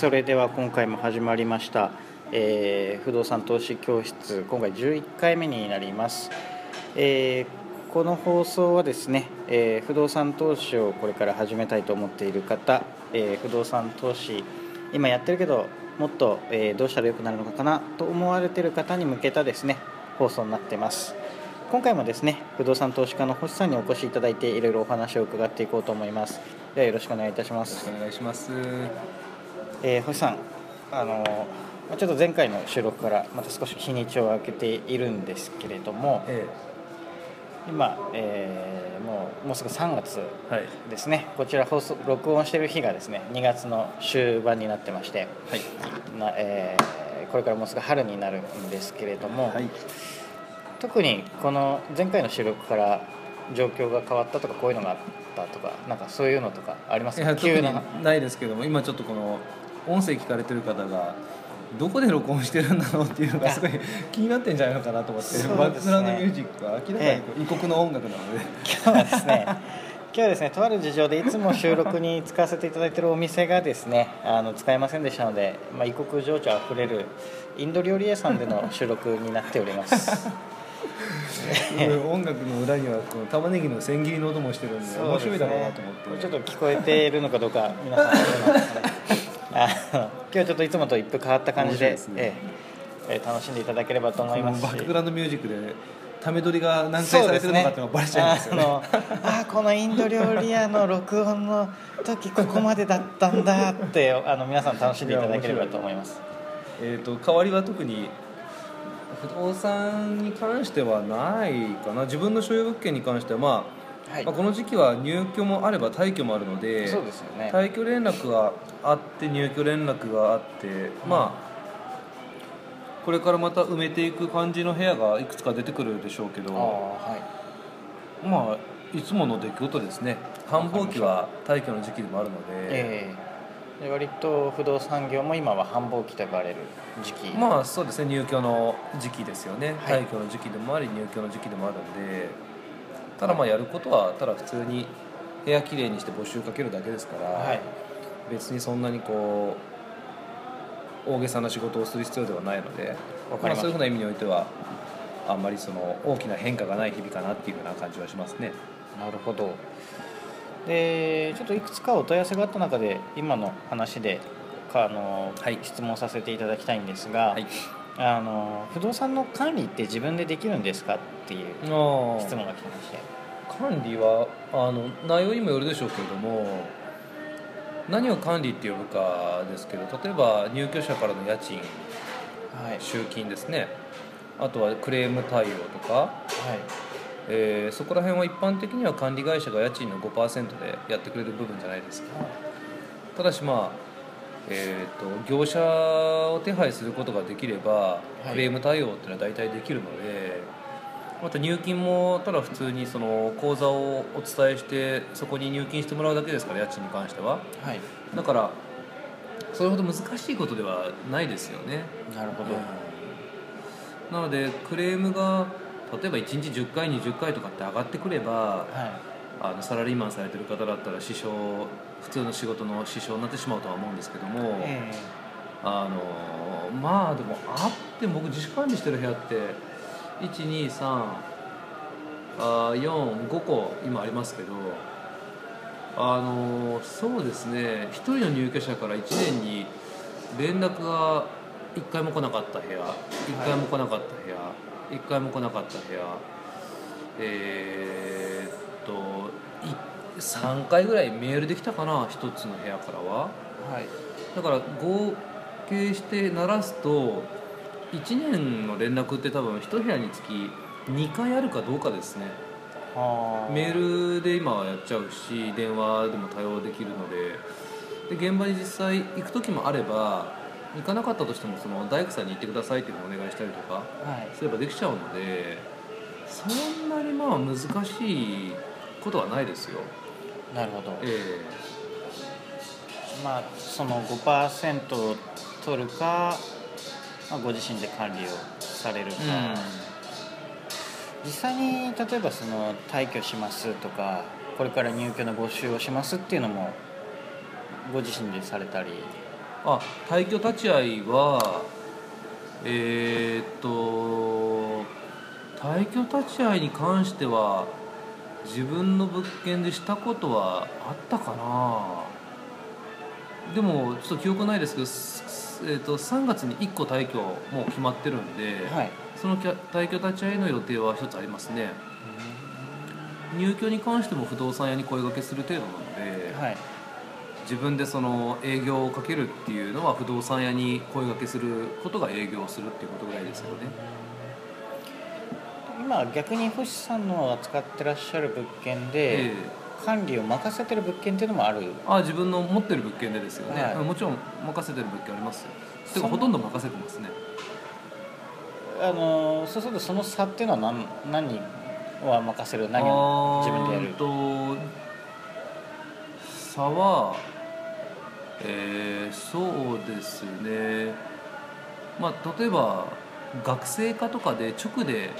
それでは今回も始まりました、えー不動産投資教室今回11回目になります、えーこの放送はですね、えー不動産投資をこれから始めたいと思っている方、えー不動産投資今やってるけどもっと、えーどうしたらよくなるのかなと思われている方に向けたですね放送になってます。今回もですね不動産投資家の星さんにお越しいただいていろいろお話を伺っていこうと思います。ではよろしくお願いいたします。よろしくお願いします。えー星さん、あのまあちょっと前回の収録からまた少し日にちを空けているんですけれどもえ今、えーもうもうすぐ3月え、はい。ですねこちら放送録音している日がですね2月の終盤になってまして、はい。なえーこれからもうすぐ春になるんですけれども、はい。特にこの前回の収録から状況が変わったとかこういうのがあったとかなんかそういうのとかありますいや、特に急なないですけども、今ちょっとこの音声聞かれてる方が。どこで録音してるんだろうっていうのがすごい気になってんじゃないのかなと思って、そうバッですね。クグラウンドミュージックは明らかに異国の音楽なので、今日はですね今日はですねとある事情でいつも収録に使わせていただいているお店がですねあの使えませんでしたので、まあ、異国情緒あふれるインド料理屋さんでの収録になっております。音楽の裏にはこの玉ねぎの千切りの音もしてるんで面白いだろうなと思って、ちょっと聞こえているのかどうか皆さんあ の今日はちょっといつもと一風変わった感じでね。えええー楽しんでいただければと思いますし。バックグラウンドミュージックでため撮りが何回されてるのかっていうのがバレちゃうんですよね。あのあこのインド料理屋の録音の時ここまでだったんだってあの皆さん楽しんでいただければと思います。えー、と代わりは特に不動産に関してはないかな。自分の所有物件に関しては、まあはい。まあ、この時期は入居もあれば退去もあるのでそうですよね。退去連絡があって入居連絡があって、まあこれからまた埋めていく感じの部屋がいくつか出てくるでしょうけどはい。まあいつもの出来事ですね。繁忙期は退去の時期でもあるので、ええ。で割と不動産業も今は繁忙期と呼ばれる時期。まあそうですね。入居の時期ですよね、はい。退去の時期でもあり入居の時期でもあるんでただまあやることはただ普通に部屋きれいにして募集かけるだけですから、はい。別にそんなにこう大げさな仕事をする必要ではないのでまあ、そういうふうな意味においてはあんまりその大きな変化がない日々かなっていうふうな感じはしますね。なるほど。でちょっといくつかお問い合わせがあった中で今の話でかあの、はい。質問させていただきたいんですが、はい、あの不動産の管理って自分でできるんですかっていう質問が来てまして。管理はあの内容にもよるでしょうけれども何を管理って呼ぶかですけど例えば入居者からの家賃はい。集金ですね。あとはクレーム対応とか、はい。えーそこら辺は一般的には管理会社が家賃の5%でやってくれる部分じゃないですか。ただしまあえー、と業者を手配することができればい。クレーム対応っていうのは大体できるので、また入金もただ普通にその口座をお伝えしてそこに入金してもらうだけですから家賃に関しては。はい。だからそれほど難しいことではないですよね。なるほど、なのでクレームが例えば1日10回20回とかって上がってくればはあのサラリーマンされてる方だったら支障普通の仕事の支障になってしまうとは思うんですけども、いえ。あのまあでもあって僕自主管理してる部屋って12345個今ありますけどあのそうですね1人の入居者から1年に連絡が1回も来なかった部屋1回も来なかった部屋、1回も来なかった部屋えーっとい3回ぐらいメールできたかな1つの部屋からは。えはい。だから合計して鳴らすと1年の連絡って多分1部屋につき2回あるかどうかですね。はあ。メールで今はやっちゃうし電話でも対応できるので。で現場に実際行く時もあれば行かなかったとしてもその大工さんに行ってくださいっていうのをお願いしたりとかはい。すればできちゃうのでそんなにまあ難しいことはないですよ。なるほど。えまあその5%を取るか、まあ、ご自身で管理をされるか、え実際に例えばその退去しますとかこれから入居の募集をしますっていうのもご自身でされたり。あ退去立ち会いはえーっと退去立ち会いに関しては自分の物件でしたことはあったかな。でもちょっと記憶ないですけど、すえー、と3月に1個退去もう決まってるんで、はい。そのきゃ退去立ち会いの予定は一つありますね。入居に関しても不動産屋に声掛けする程度なので、はい。自分でその営業をかけるっていうのは不動産屋に声掛けすることが営業をするっていうことぐらいですよね今逆に星さんの扱ってらっしゃる物件で、ええ。管理を任せてる物件っていうのもある。あ自分の持ってる物件でですよね、はい。もちろん任せてる物件ありますよ。てかほとんど任せてますね。あのそうするとその差っていうのは何何は任せる？何を自分でやると差はえーそうですね。まあ例えば学生課とかで直で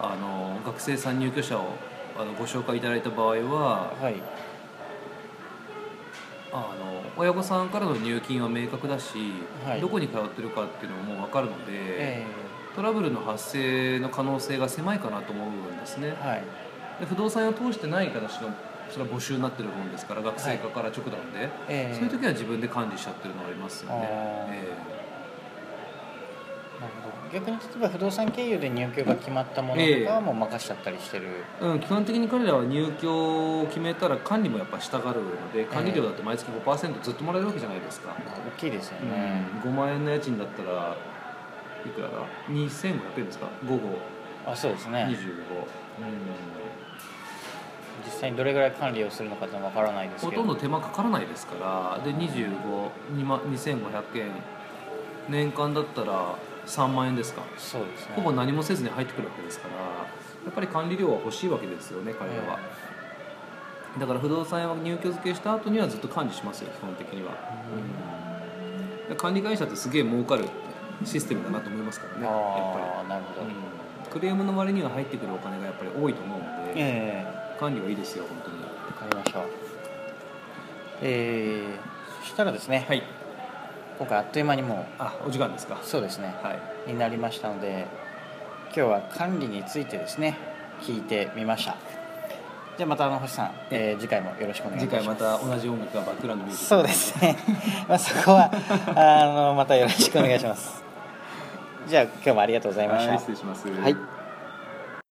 あの学生さん入居者をあのご紹介いただいた場合ははい。あの親御さんからの入金は明確だし、はい。どこに通ってるかっていうのももう分かるので、えトラブルの発生の可能性が狭いかなと思うんですね。えはい。で不動産屋を通してない形のそれは募集になってるもんですから学生課から直なんで、ええ。そういう時は自分で管理しちゃってるのがありますよね、逆に例えば不動産経由で入居が決まったものとかはもう任しちゃったりしてる、えうん、基本的に彼らは入居を決めたら管理もやっぱ従うので管理料だって毎月5%ずっともらえるわけじゃないですか、大きいですよね、うん、5万円の家賃だったらいくらだ？2500円ですか？午後あそうですね。25、実際にどれぐらい管理をするのかってわからないですほけど。とんど手間かからないですから。で252万2500円。年間だったら3万円ですか。そうですね。ほぼ何もせずに入ってくるわけですからやっぱり管理料は欲しいわけですよね彼らは、だから不動産屋は入居付けした後にはずっと管理しますよ基本的には、で管理会社ってすげえ儲かるシステムだなと思いますからねやっああなるほど、ぱり、うん。クレームの割には入ってくるお金がやっぱり多いと思うので、え管理はいいですよ本当に。えわかりました。えー、そしたらですね、はい今回あっという間にもあお時間ですか。うそうですね。はい。になりましたので今日は管理についてですね聞いてみました。じゃあまたあの星さん、えー次回もよろしくお願いし次ます。回また同じ音楽がバックグラウンドミュージックそうですね。まあそこは あのまたよろしくお願いします。じゃあ今日もありがとうございました。はい失礼します。はい